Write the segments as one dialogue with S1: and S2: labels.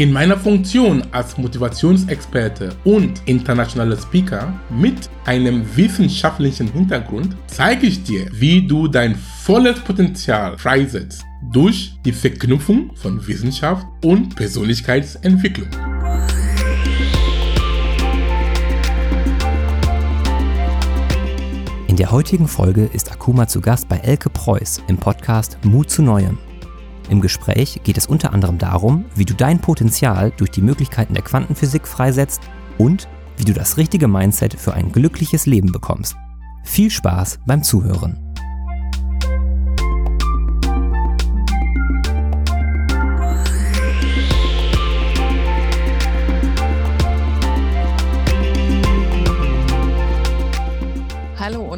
S1: In meiner Funktion als Motivationsexperte und internationaler Speaker mit einem wissenschaftlichen Hintergrund zeige ich dir, wie du dein volles Potenzial freisetzt durch die Verknüpfung von Wissenschaft und Persönlichkeitsentwicklung.
S2: In der heutigen Folge ist Akuma zu Gast bei Elke Preuß im Podcast Mut zu Neuem. Im Gespräch geht es unter anderem darum, wie du dein Potenzial durch die Möglichkeiten der Quantenphysik freisetzt und wie du das richtige Mindset für ein glückliches Leben bekommst. Viel Spaß beim Zuhören.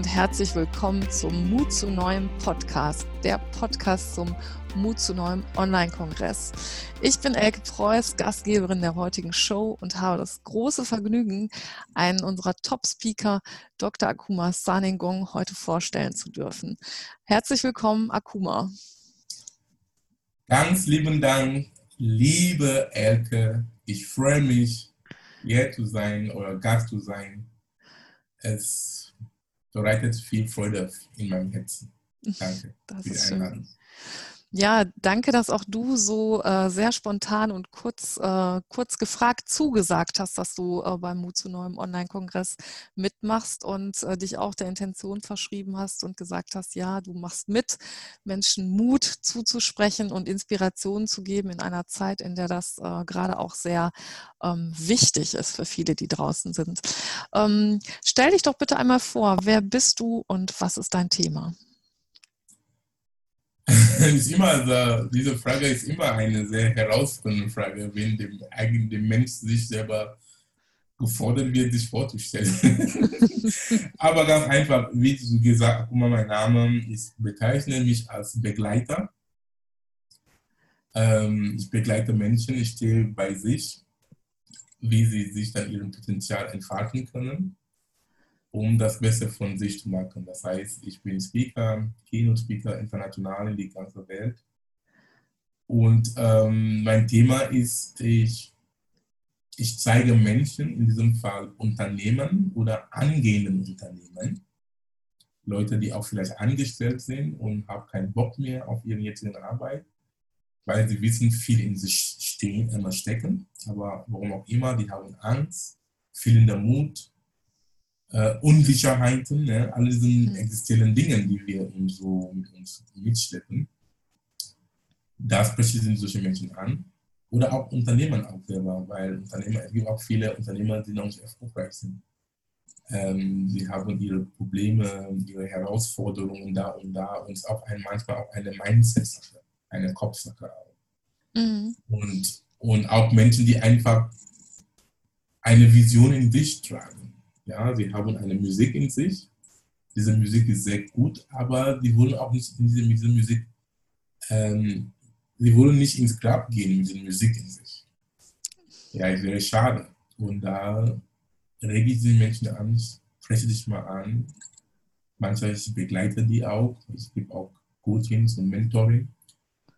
S3: Und herzlich willkommen zum Mut zu neuem Podcast, der Podcast zum Mut zu neuem Online-Kongress. Ich bin Elke Preuß, Gastgeberin der heutigen Show und habe das große Vergnügen, einen unserer Top-Speaker, Dr. Akuma Saningong, heute vorstellen zu dürfen. Herzlich willkommen, Akuma.
S1: Ganz lieben Dank, liebe Elke. Ich freue mich, hier zu sein oder Gast zu sein. Es bereitet viel Freude in meinem Herzen. Danke
S3: das für die Einladung. Schön. Ja, danke, dass auch du so äh, sehr spontan und kurz, äh, kurz gefragt zugesagt hast, dass du äh, beim Mut zu neuem Online-Kongress mitmachst und äh, dich auch der Intention verschrieben hast und gesagt hast, ja, du machst mit, Menschen Mut zuzusprechen und Inspiration zu geben in einer Zeit, in der das äh, gerade auch sehr ähm, wichtig ist für viele, die draußen sind. Ähm, stell dich doch bitte einmal vor, wer bist du und was ist dein Thema?
S1: ist immer so, diese Frage ist immer eine sehr herausfordernde Frage, wenn dem eigenen Mensch sich selber gefordert wird, sich vorzustellen. Aber ganz einfach, wie du gesagt hast, guck mal, mein Name, ich bezeichne mich als Begleiter. Ähm, ich begleite Menschen, ich stehe bei sich, wie sie sich dann ihrem Potenzial entfalten können um das Beste von sich zu machen. Das heißt, ich bin Speaker, Keynote-Speaker international in die ganze Welt. Und ähm, mein Thema ist, ich, ich zeige Menschen, in diesem Fall Unternehmen oder angehenden Unternehmen, Leute, die auch vielleicht angestellt sind und haben keinen Bock mehr auf ihre jetzige Arbeit, weil sie wissen, viel in sich stehen, immer stecken, aber warum auch immer, die haben Angst, fehlender Mut, äh, Unsicherheiten, ne? alle diese mhm. existierenden Dinge, die wir uns so mit uns mitschleppen. Da sprechen solche Menschen an. Oder auch Unternehmen auch selber, weil Unternehmer, es gibt auch viele Unternehmer, die noch nicht erfolgreich sind. Ähm, sie haben ihre Probleme, ihre Herausforderungen da und da und auch ein, manchmal auch eine Mindset-Sache, eine Kopfsache. Mhm. Und, und auch Menschen, die einfach eine Vision in sich tragen ja, sie haben eine Musik in sich. Diese Musik ist sehr gut, aber die wollen auch nicht in diese, mit dieser Musik, ähm, sie wollen nicht ins Grab gehen mit dieser Musik in sich. Ja, es wäre schade. Und da rege ich die Menschen an, spreche dich mal an. Manchmal ich begleite die auch. Ich gebe auch Coachings und Mentoring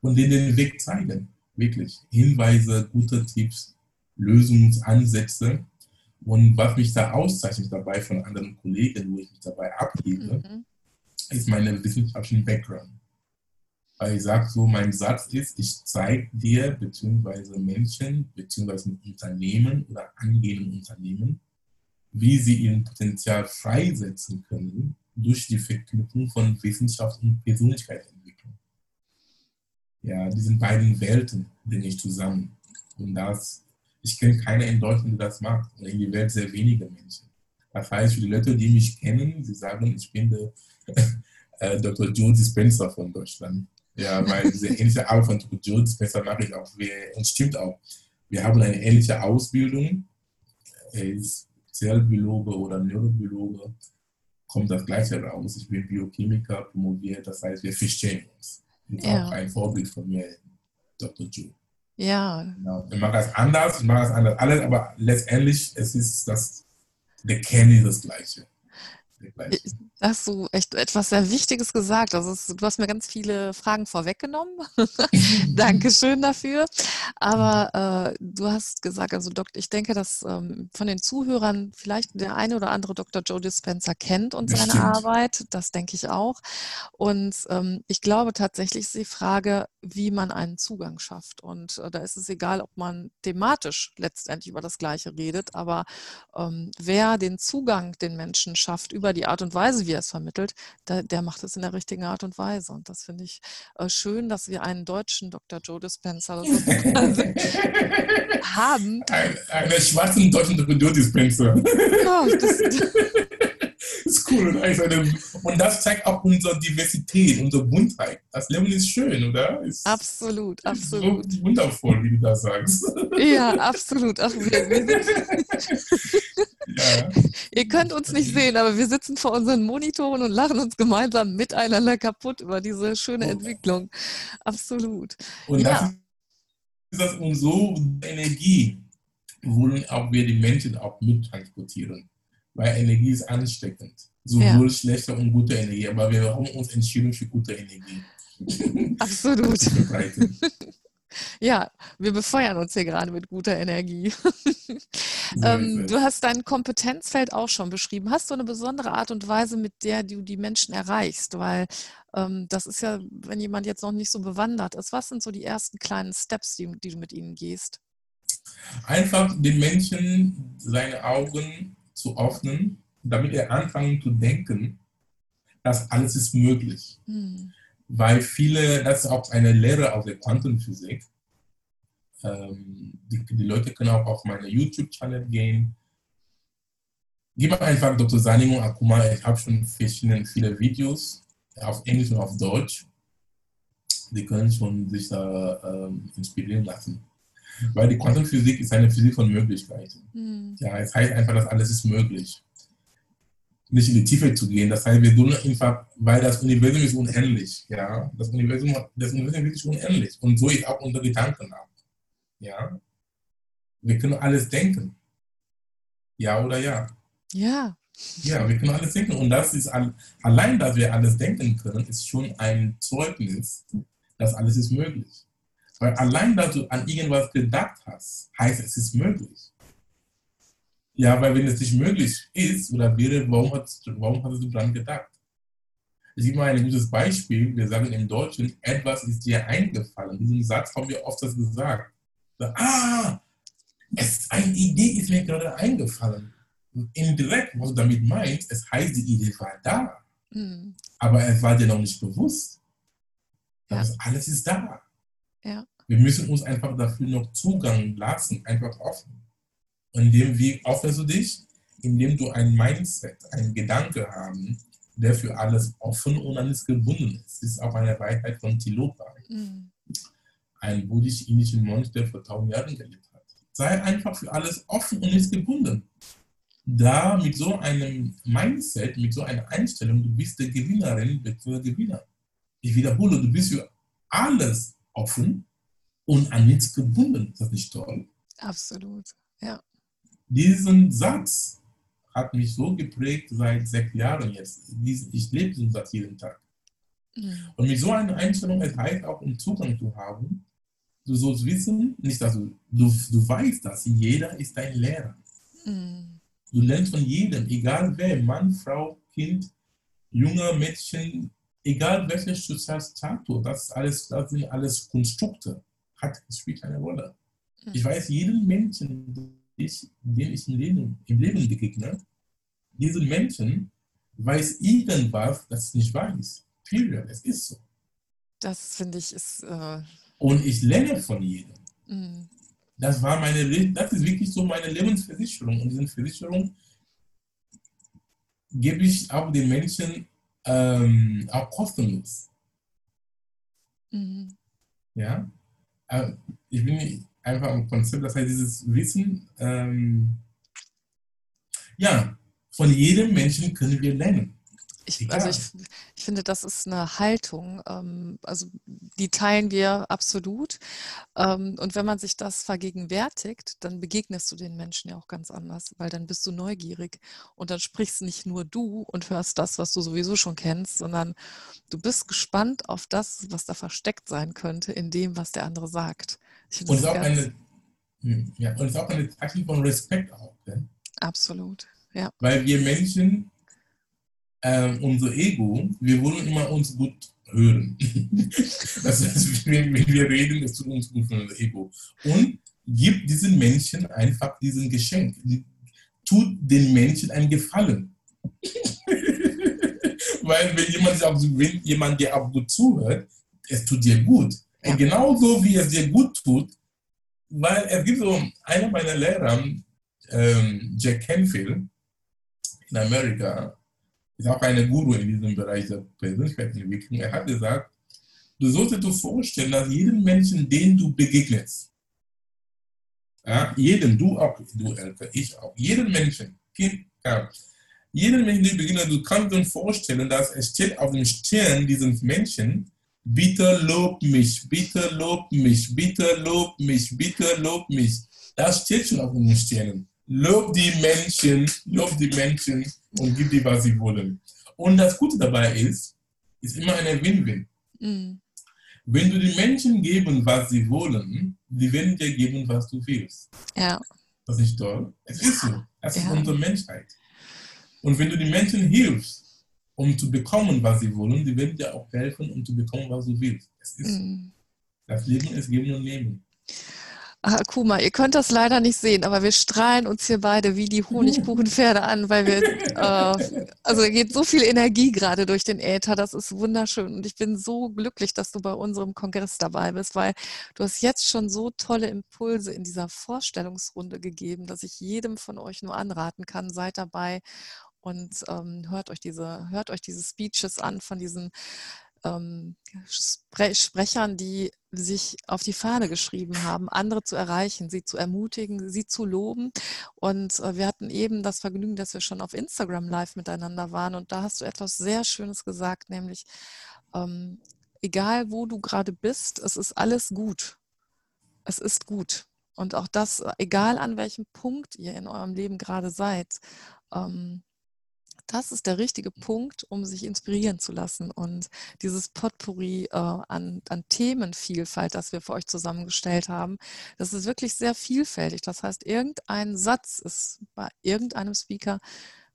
S1: und denen den Weg zeigen. Wirklich. Hinweise, gute Tipps, Lösungsansätze und was mich da auszeichnet dabei von anderen Kollegen, wo ich mich dabei abgebe, mhm. ist meine wissenschaftlichen Background. Weil ich sage so, mein Satz ist, ich zeige dir beziehungsweise Menschen beziehungsweise Unternehmen oder angehenden Unternehmen, wie sie ihr Potenzial freisetzen können durch die Verknüpfung von Wissenschaft und Persönlichkeitsentwicklung. Ja, diese beiden Welten bringe ich zusammen. Und das ich kenne keiner in Deutschland, der das macht. Und in der Welt sehr wenige Menschen. Das heißt, für die Leute, die mich kennen, sie sagen, ich bin der äh, Dr. Joe Dispenser von Deutschland. Ja, weil diese ähnliche Arbeit von Dr. Joe Dispenser mache ich auch. Wir, und stimmt auch. Wir haben eine ähnliche Ausbildung. Er ist Zellbiologe oder Neurobiologe. Kommt das Gleiche raus. Ich bin Biochemiker, promoviert. Das heißt, wir verstehen uns. Und ja. auch ein Vorbild von mir, Dr. Joe.
S3: Ja.
S1: Genau. Ich mache das anders, ich mache das anders, alles, aber letztendlich es ist das, der Kern ist das Gleiche.
S3: Da hast du echt etwas sehr Wichtiges gesagt. Also es, du hast mir ganz viele Fragen vorweggenommen. Dankeschön dafür. Aber äh, du hast gesagt, also Doktor, ich denke, dass ähm, von den Zuhörern vielleicht der eine oder andere Dr. Joe Dispenza kennt und seine Stimmt. Arbeit. Das denke ich auch. Und ähm, ich glaube tatsächlich ist die Frage, wie man einen Zugang schafft. Und äh, da ist es egal, ob man thematisch letztendlich über das Gleiche redet, aber ähm, wer den Zugang den Menschen schafft über die Art und Weise, wie er es vermittelt, der, der macht es in der richtigen Art und Weise. Und das finde ich äh, schön, dass wir einen deutschen Dr. Joe Dispenza haben.
S1: Ein, einen schwarzen deutschen Dr. Joe Dispenza. Oh, das, ist cool? Und das zeigt auch unsere Diversität, unsere Buntheit. Das Leben ist schön, oder? Ist,
S3: absolut, absolut.
S1: So wundervoll, wie du das sagst.
S3: Ja, absolut. Ach, wir, wir ja. Ihr könnt uns nicht sehen, aber wir sitzen vor unseren Monitoren und lachen uns gemeinsam miteinander kaputt über diese schöne Entwicklung. Absolut.
S1: Und ja. das ist das und so Energie wollen auch wir die Menschen auch mittransportieren weil Energie ist ansteckend. Sowohl ja. schlechte und gute Energie, aber wir haben uns entschieden für gute Energie.
S3: Absolut. ja, wir befeuern uns hier gerade mit guter Energie. ähm, du hast dein Kompetenzfeld auch schon beschrieben. Hast du eine besondere Art und Weise, mit der du die Menschen erreichst? Weil ähm, das ist ja, wenn jemand jetzt noch nicht so bewandert ist, was sind so die ersten kleinen Steps, die, die du mit ihnen gehst?
S1: Einfach den Menschen seine Augen zu öffnen, damit er anfangen zu denken, dass alles ist möglich. Mhm. Weil viele, das ist auch eine Lehre aus der Quantenphysik. Ähm, die, die, Leute können auch auf meine YouTube-Channel gehen. Gib einfach Dr. Sanimo Akuma, ich habe schon verschiedene, viele Videos auf Englisch und auf Deutsch. Die können schon sich da ähm, inspirieren lassen. Weil die Quantenphysik ist eine Physik von Möglichkeiten. Mhm. Ja, es heißt einfach, dass alles ist möglich. Nicht in die Tiefe zu gehen. Das heißt, wir tun einfach, weil das Universum ist unendlich. Ja, das Universum, das Universum ist unendlich. Und so ist auch unser Gedanken auch. Ja, wir können alles denken. Ja oder ja?
S3: Ja.
S1: Ja, wir können alles denken. Und das ist allein, dass wir alles denken können, ist schon ein Zeugnis, dass alles ist möglich. Weil allein, dass du an irgendwas gedacht hast, heißt, es ist möglich. Ja, weil wenn es nicht möglich ist oder wäre, warum hast, warum hast du daran gedacht? Ich gebe mal ein gutes Beispiel. Wir sagen im Deutschen, etwas ist dir eingefallen. Diesen Satz haben wir oft gesagt. ah, es, eine Idee ist mir gerade eingefallen. Indirekt, was du damit meinst, es heißt, die Idee war da. Mhm. Aber es war dir noch nicht bewusst. Ja. Also alles ist da.
S3: Ja.
S1: Wir müssen uns einfach dafür noch Zugang lassen, einfach offen. Und in dem Weg öffnest du dich, indem du ein Mindset, einen Gedanke haben, der für alles offen und alles gebunden ist. Das ist auch eine Weisheit von Tilopa, mhm. ein buddhisch-indischer Mönch, der vor tausend Jahren gelebt hat. Sei einfach für alles offen und nicht gebunden. Da mit so einem Mindset, mit so einer Einstellung, du bist der Gewinnerin bzw. Gewinner. Ich wiederhole, du bist für alles offen und an nichts gebunden. Ist das nicht toll?
S3: Absolut, ja.
S1: Diesen Satz hat mich so geprägt seit sechs Jahren jetzt. Ich lebe diesen Satz jeden Tag. Mhm. Und mit so einer Einstellung, es heißt auch, um Zugang zu haben, du sollst wissen, nicht dass du, du, du weißt, dass jeder ist dein Lehrer. Mhm. Du lernst von jedem, egal wer, Mann, Frau, Kind, junger Mädchen, egal welcher Sozialstatus, das, alles, das sind alles Konstrukte hat, es spielt keine Rolle. Ich mhm. weiß, jeden Menschen, ich, den ich im, Leben, im Leben begegne, diesen Menschen weiß irgendwas, das ich nicht weiß. Period. Es ist so.
S3: Das finde ich ist. Äh
S1: Und ich lerne von jedem. Mhm. Das war meine, das ist wirklich so meine Lebensversicherung. Und diese Versicherung gebe ich auch den Menschen ähm, auch kostenlos. Mhm. Ja, äh, ich bin einfach am Konzept, das heißt, dieses Wissen, ähm, ja, von jedem Menschen können wir lernen.
S3: Ich, also ich, ich, finde, das ist eine Haltung, ähm, also die teilen wir absolut. Ähm, und wenn man sich das vergegenwärtigt, dann begegnest du den Menschen ja auch ganz anders, weil dann bist du neugierig und dann sprichst nicht nur du und hörst das, was du sowieso schon kennst, sondern du bist gespannt auf das, was da versteckt sein könnte in dem, was der andere sagt.
S1: Und es ist auch eine, ja, und es ist auch eine Zeichen von Respekt auch. Ne?
S3: Absolut, ja.
S1: Weil wir Menschen ähm, unser Ego, wir wollen immer uns gut hören. das heißt, wenn, wir reden, es tut uns gut für unser Ego. Und gibt diesen Menschen einfach diesen Geschenk. Tut den Menschen einen Gefallen. Weil wenn jemand, wenn jemand dir auch gut zuhört, es tut dir gut. Ja. Genauso wie es dir gut tut, weil es gibt so einer meiner Lehrer, ähm, Jack Canfield in Amerika, ist auch eine Guru in diesem Bereich der Persönlichkeitsentwicklung. Er hat gesagt, du solltest dir vorstellen, dass jeden Menschen, den du begegnest, ja, jeden, du auch, du Elke, ich auch, jeden Menschen, Kind, ja, jeden Menschen, den du begegnest, du kannst dir vorstellen, dass es steht auf dem Stirn dieses Menschen, bitte lob mich, bitte lob mich, bitte lob mich, bitte lob mich. Das steht schon auf den Sternen. Lob die Menschen, lob die Menschen und gib dir, was sie wollen. Und das Gute dabei ist, ist immer eine Win-Win. Mhm. Wenn du den Menschen geben, was sie wollen, die werden dir geben, was du willst.
S3: Ja.
S1: Das ist nicht toll. Es ist so. Das ja. ist unsere Menschheit. Und wenn du den Menschen hilfst, um zu bekommen, was sie wollen, die werden dir auch helfen, um zu bekommen, was du willst. Es ist mhm. Das Leben ist Geben und Nehmen.
S3: Ach, Kuma, ihr könnt das leider nicht sehen, aber wir strahlen uns hier beide wie die Honigkuchenpferde an, weil wir, äh, also geht so viel Energie gerade durch den Äther, das ist wunderschön und ich bin so glücklich, dass du bei unserem Kongress dabei bist, weil du hast jetzt schon so tolle Impulse in dieser Vorstellungsrunde gegeben, dass ich jedem von euch nur anraten kann, seid dabei und ähm, hört euch diese, hört euch diese Speeches an von diesen ähm, Spre Sprechern, die sich auf die Fahne geschrieben haben, andere zu erreichen, sie zu ermutigen, sie zu loben. Und äh, wir hatten eben das Vergnügen, dass wir schon auf Instagram live miteinander waren. Und da hast du etwas sehr Schönes gesagt, nämlich, ähm, egal wo du gerade bist, es ist alles gut. Es ist gut. Und auch das, egal an welchem Punkt ihr in eurem Leben gerade seid, ähm, das ist der richtige Punkt, um sich inspirieren zu lassen. Und dieses Potpourri äh, an, an Themenvielfalt, das wir für euch zusammengestellt haben, das ist wirklich sehr vielfältig. Das heißt, irgendein Satz ist bei irgendeinem Speaker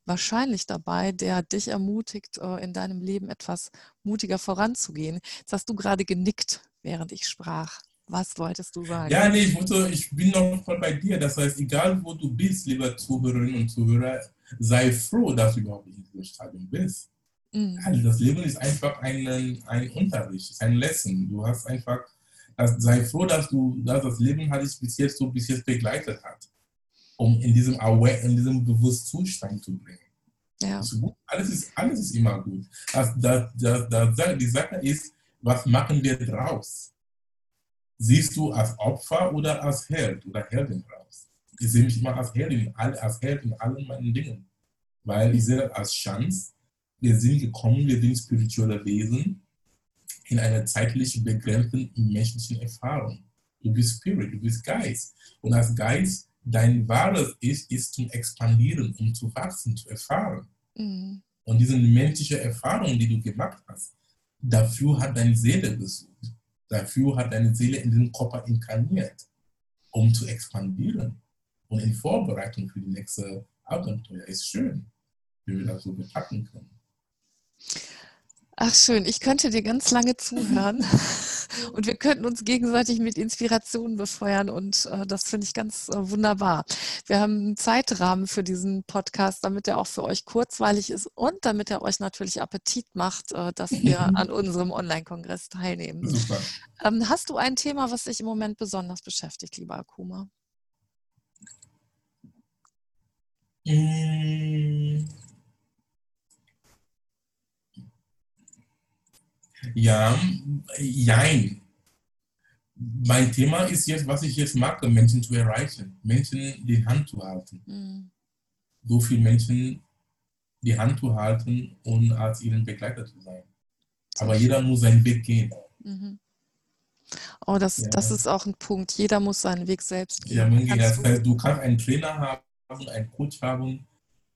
S3: wahrscheinlich dabei, der dich ermutigt, äh, in deinem Leben etwas mutiger voranzugehen. Jetzt hast du gerade genickt, während ich sprach. Was wolltest du sagen?
S1: Ja, nee, ich, wollte, ich bin noch voll bei dir. Das heißt, egal wo du bist, lieber Zuhörerinnen und Zuhörer, sei froh, dass du überhaupt in diesem Stadium bist. Mhm. Also das Leben ist einfach ein, ein Unterricht, ist ein Lesson. Du hast einfach, das, sei froh, dass du dass das Leben hat dich bis jetzt so bis jetzt begleitet hat, um in diesem Aware, in diesem Bewusstzustand zu bringen. Ja. Ist alles, ist, alles ist immer gut. Das, das, das, das, die Sache ist, was machen wir draus? Siehst du als Opfer oder als Held oder Heldin raus? Ich sehe mich immer als Held, in, als Held in allen meinen Dingen. Weil ich sehe das als Chance. Wir sind gekommen, wir sind spirituelle Wesen in einer zeitlich begrenzten menschlichen Erfahrung. Du bist Spirit, du bist Geist. Und als Geist, dein wahres Ich ist zum Expandieren, um zu wachsen, zu erfahren. Mhm. Und diese menschliche Erfahrung, die du gemacht hast, dafür hat deine Seele gesucht. Dafür hat deine Seele in den Körper inkarniert, um zu expandieren und in Vorbereitung für die nächste Abenteuer. Ist schön, wie wir das so bepacken können.
S3: Ach schön, ich könnte dir ganz lange zuhören und wir könnten uns gegenseitig mit Inspirationen befeuern und äh, das finde ich ganz äh, wunderbar. Wir haben einen Zeitrahmen für diesen Podcast, damit er auch für euch kurzweilig ist und damit er euch natürlich Appetit macht, äh, dass wir an unserem Online-Kongress teilnehmen. Super. Ähm, hast du ein Thema, was dich im Moment besonders beschäftigt, lieber Akuma?
S1: Hm. Ja, jein. Mein Thema ist jetzt, was ich jetzt mache, Menschen zu erreichen, Menschen die Hand zu halten. Mhm. So viele Menschen die Hand zu halten und als ihren Begleiter zu sein. Aber jeder muss seinen Weg gehen. Mhm.
S3: Oh, das, ja. das ist auch ein Punkt. Jeder muss seinen Weg selbst
S1: gehen. Ja, das heißt, du kannst einen Trainer haben, einen Coach haben,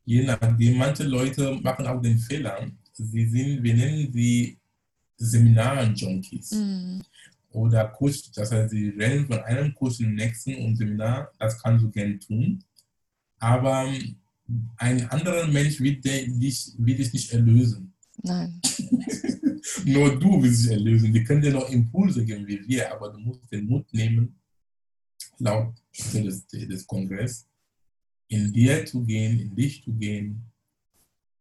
S1: je nachdem. Manche Leute machen auch den Fehler. Sie sind, wir nennen sie Seminaren-Junkies. Mhm. Oder Coach, das heißt, sie rennen von einem Kurs zum nächsten und Seminar, das kannst du gerne tun. Aber ein anderer Mensch wird dich, wird dich nicht erlösen.
S3: Nein.
S1: Nur du willst dich erlösen. Wir können dir noch Impulse geben wie wir, aber du musst den Mut nehmen, laut des, des Kongresses, in dir zu gehen, in dich zu gehen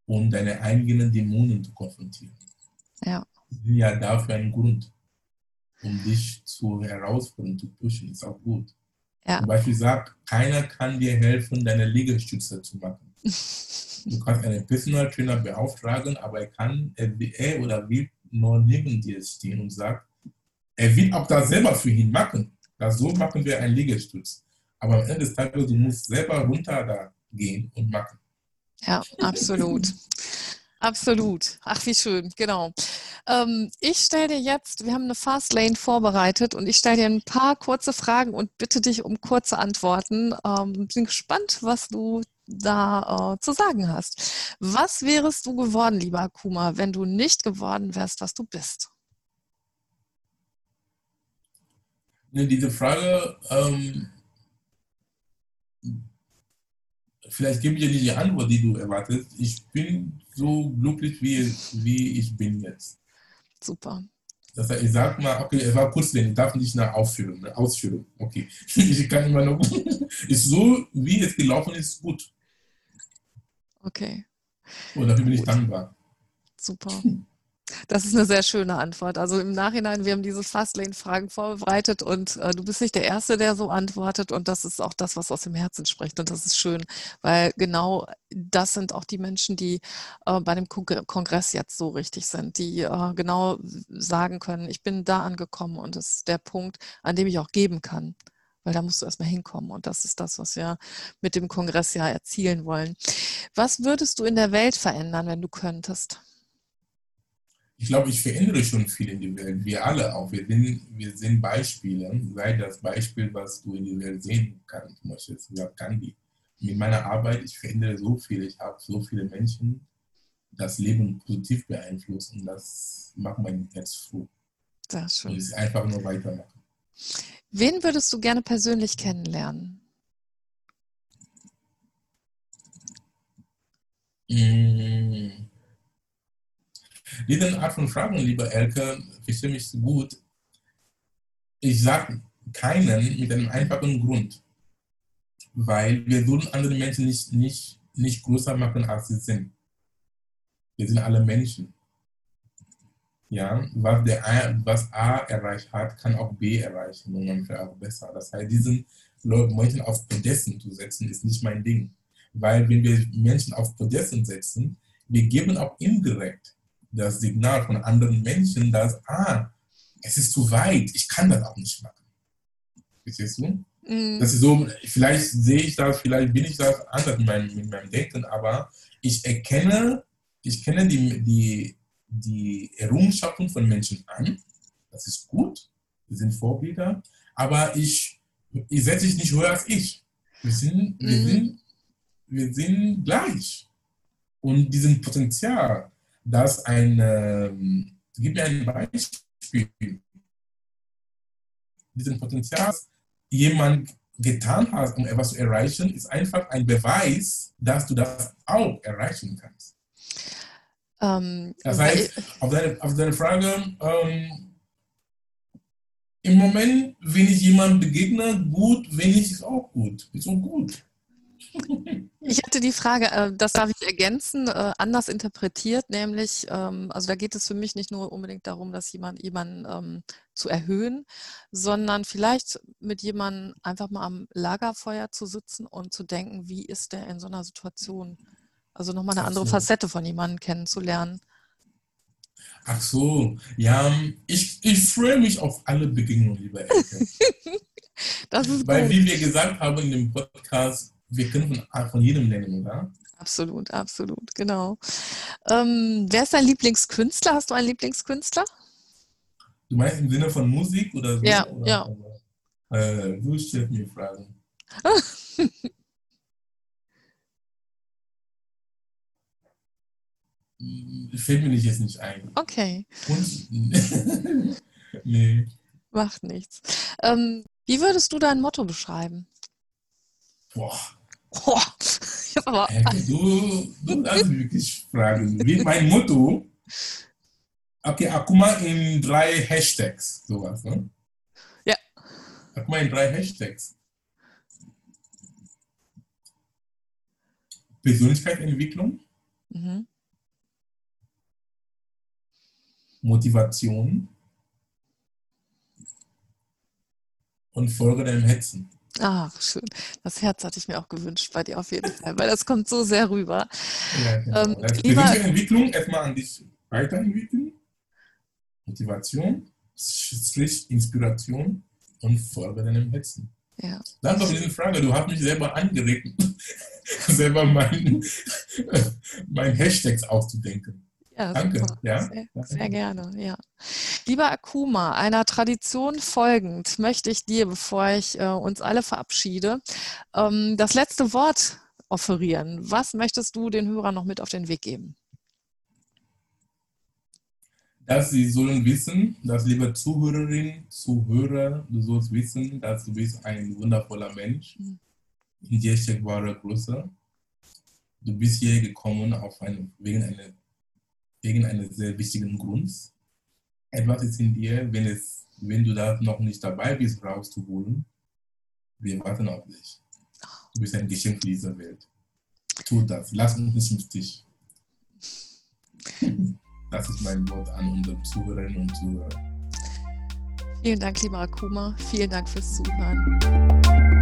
S1: und deine eigenen Dämonen zu konfrontieren.
S3: Ja.
S1: Die sind ja dafür ein Grund, um dich zu herausfordern, zu pushen, ist auch gut. Ja. Zum Beispiel sagt, keiner kann dir helfen, deine Liegestütze zu machen. Du kannst einen Personal Trainer beauftragen, aber er kann, er, er oder will nur neben dir stehen und sagt, er will auch das selber für ihn machen. Das so machen wir einen Liegestütz. Aber am Ende des Tages, du musst selber runter da gehen und machen.
S3: Ja, absolut. absolut. Ach, wie schön, genau. Ähm, ich stelle dir jetzt, wir haben eine Fastlane vorbereitet und ich stelle dir ein paar kurze Fragen und bitte dich um kurze Antworten. Ähm, bin gespannt, was du da äh, zu sagen hast. Was wärest du geworden, lieber Kuma, wenn du nicht geworden wärst, was du bist?
S1: Diese Frage, ähm, vielleicht gebe ich dir nicht die Antwort, die du erwartest. Ich bin so glücklich, wie, wie ich bin jetzt.
S3: Super.
S1: Das heißt, ich sage mal, okay, er war kurz, ich darf nicht nach Ausführung, ne? Ausführung, okay. Ich kann immer noch, ist so, wie es gelaufen ist, gut.
S3: Okay.
S1: Und dafür bin ich dankbar.
S3: Super. Das ist eine sehr schöne Antwort. Also im Nachhinein, wir haben diese Fastlane-Fragen vorbereitet und äh, du bist nicht der Erste, der so antwortet und das ist auch das, was aus dem Herzen spricht und das ist schön, weil genau das sind auch die Menschen, die äh, bei dem Kongress jetzt so richtig sind, die äh, genau sagen können, ich bin da angekommen und das ist der Punkt, an dem ich auch geben kann weil da musst du erstmal hinkommen. Und das ist das, was wir mit dem Kongress ja erzielen wollen. Was würdest du in der Welt verändern, wenn du könntest?
S1: Ich glaube, ich verändere schon viel in der Welt. Wir alle auch. Wir sind, wir sind Beispiele. Sei das Beispiel, was du in der Welt sehen kannst. Zum Beispiel Gandhi. Mit meiner Arbeit, ich verändere so viel. Ich habe so viele Menschen das Leben positiv beeinflusst und das macht mein Herz froh.
S3: Sehr schön.
S1: Und es einfach nur weitermachen.
S3: Wen würdest du gerne persönlich kennenlernen?
S1: Mmh. Diese Art von Fragen, lieber Elke, verstehe mich gut. Ich sage keinen mit einem einfachen Grund, weil wir würden andere Menschen nicht, nicht, nicht größer machen, als sie sind. Wir sind alle Menschen. Ja, was, der A, was A erreicht hat, kann auch B erreichen und manchmal auch besser. Das heißt, diesen Menschen auf Podesten zu setzen, ist nicht mein Ding. Weil wenn wir Menschen auf Podesten setzen, wir geben auch indirekt das Signal von anderen Menschen, dass, ah, es ist zu weit, ich kann das auch nicht machen. Verstehst du? Mhm. Das ist so, vielleicht sehe ich das, vielleicht bin ich das anders mit meinem, mit meinem Denken, aber ich erkenne, ich kenne die, die, die Errungenschaften von Menschen an. Das ist gut, wir sind Vorbilder, aber ich, ich setze mich nicht höher als ich. Wir sind, wir, mhm. sind, wir sind gleich. Und diesen Potenzial, dass ein, ähm, gib mir ein Beispiel, diesen Potenzial, jemand getan hat, um etwas zu erreichen, ist einfach ein Beweis, dass du das auch erreichen kannst. Ähm, das heißt, auf deine, auf deine Frage, ähm, im Moment, wenn ich jemandem begegne, gut, wenn ich ist auch gut. Ist auch gut.
S3: Ich hatte die Frage, äh, das darf ich ergänzen, äh, anders interpretiert, nämlich, ähm, also da geht es für mich nicht nur unbedingt darum, dass jemand jemanden ähm, zu erhöhen, sondern vielleicht mit jemandem einfach mal am Lagerfeuer zu sitzen und zu denken, wie ist der in so einer Situation? Also nochmal eine andere Facette von jemandem kennenzulernen.
S1: Ach so, ja, ich, ich freue mich auf alle Begegnungen, lieber Elke. Weil, gut. wie wir gesagt haben in dem Podcast, wir können von, von jedem nennen, oder?
S3: Absolut, absolut, genau. Ähm, wer ist dein Lieblingskünstler? Hast du einen Lieblingskünstler?
S1: Du meinst im Sinne von Musik oder so?
S3: Ja,
S1: oder,
S3: ja.
S1: Äh, du stellst mir Fragen. Fällt mir nicht jetzt nicht ein.
S3: Okay.
S1: Und, nee.
S3: Macht nichts. Ähm, wie würdest du dein Motto beschreiben?
S1: Boah.
S3: Hab aber,
S1: Du, du darfst wirklich fragen. Wie mein Motto. Okay, Akuma in drei Hashtags. Sowas, ne?
S3: Ja.
S1: Akuma in drei Hashtags. Persönlichkeitsentwicklung,
S3: mhm.
S1: Motivation und Folge deinem Hetzen.
S3: Ach, schön. Das Herz hatte ich mir auch gewünscht bei dir auf jeden Fall, weil das kommt so sehr rüber.
S1: Ja, genau.
S3: Ähm, lieber-
S1: Persönlichkeitsentwicklung erstmal an dich weiterentwickeln. Motivation, Strich, Inspiration und Folge deinem Hetzen.
S3: Ja.
S1: Danke für diese Frage. Du hast mich selber angeregt, selber meinen mein Hashtags auszudenken.
S3: Ja,
S1: Danke,
S3: super.
S1: ja.
S3: Sehr, sehr gerne, ja. Lieber Akuma, einer Tradition folgend möchte ich dir, bevor ich äh, uns alle verabschiede, ähm, das letzte Wort offerieren. Was möchtest du den Hörern noch mit auf den Weg geben?
S1: Dass sie sollen wissen, dass liebe Zuhörerin, Zuhörer, du sollst wissen, dass du bist ein wundervoller Mensch.
S3: Mhm.
S1: In dir steckt wahre Größe. Du bist hier gekommen auf eine, wegen, einer, wegen eines sehr wichtigen Grunds. Etwas ist in dir, wenn, es, wenn du da noch nicht dabei bist, rauszuholen. Wir warten auf dich. Du bist ein Geschenk für diese Welt. Tu das. Lass uns nicht im Stich. Das ist mein Wort an unsere Zuhörerinnen und Zuhörer.
S3: Vielen Dank, lieber Akuma. Vielen Dank fürs Zuhören.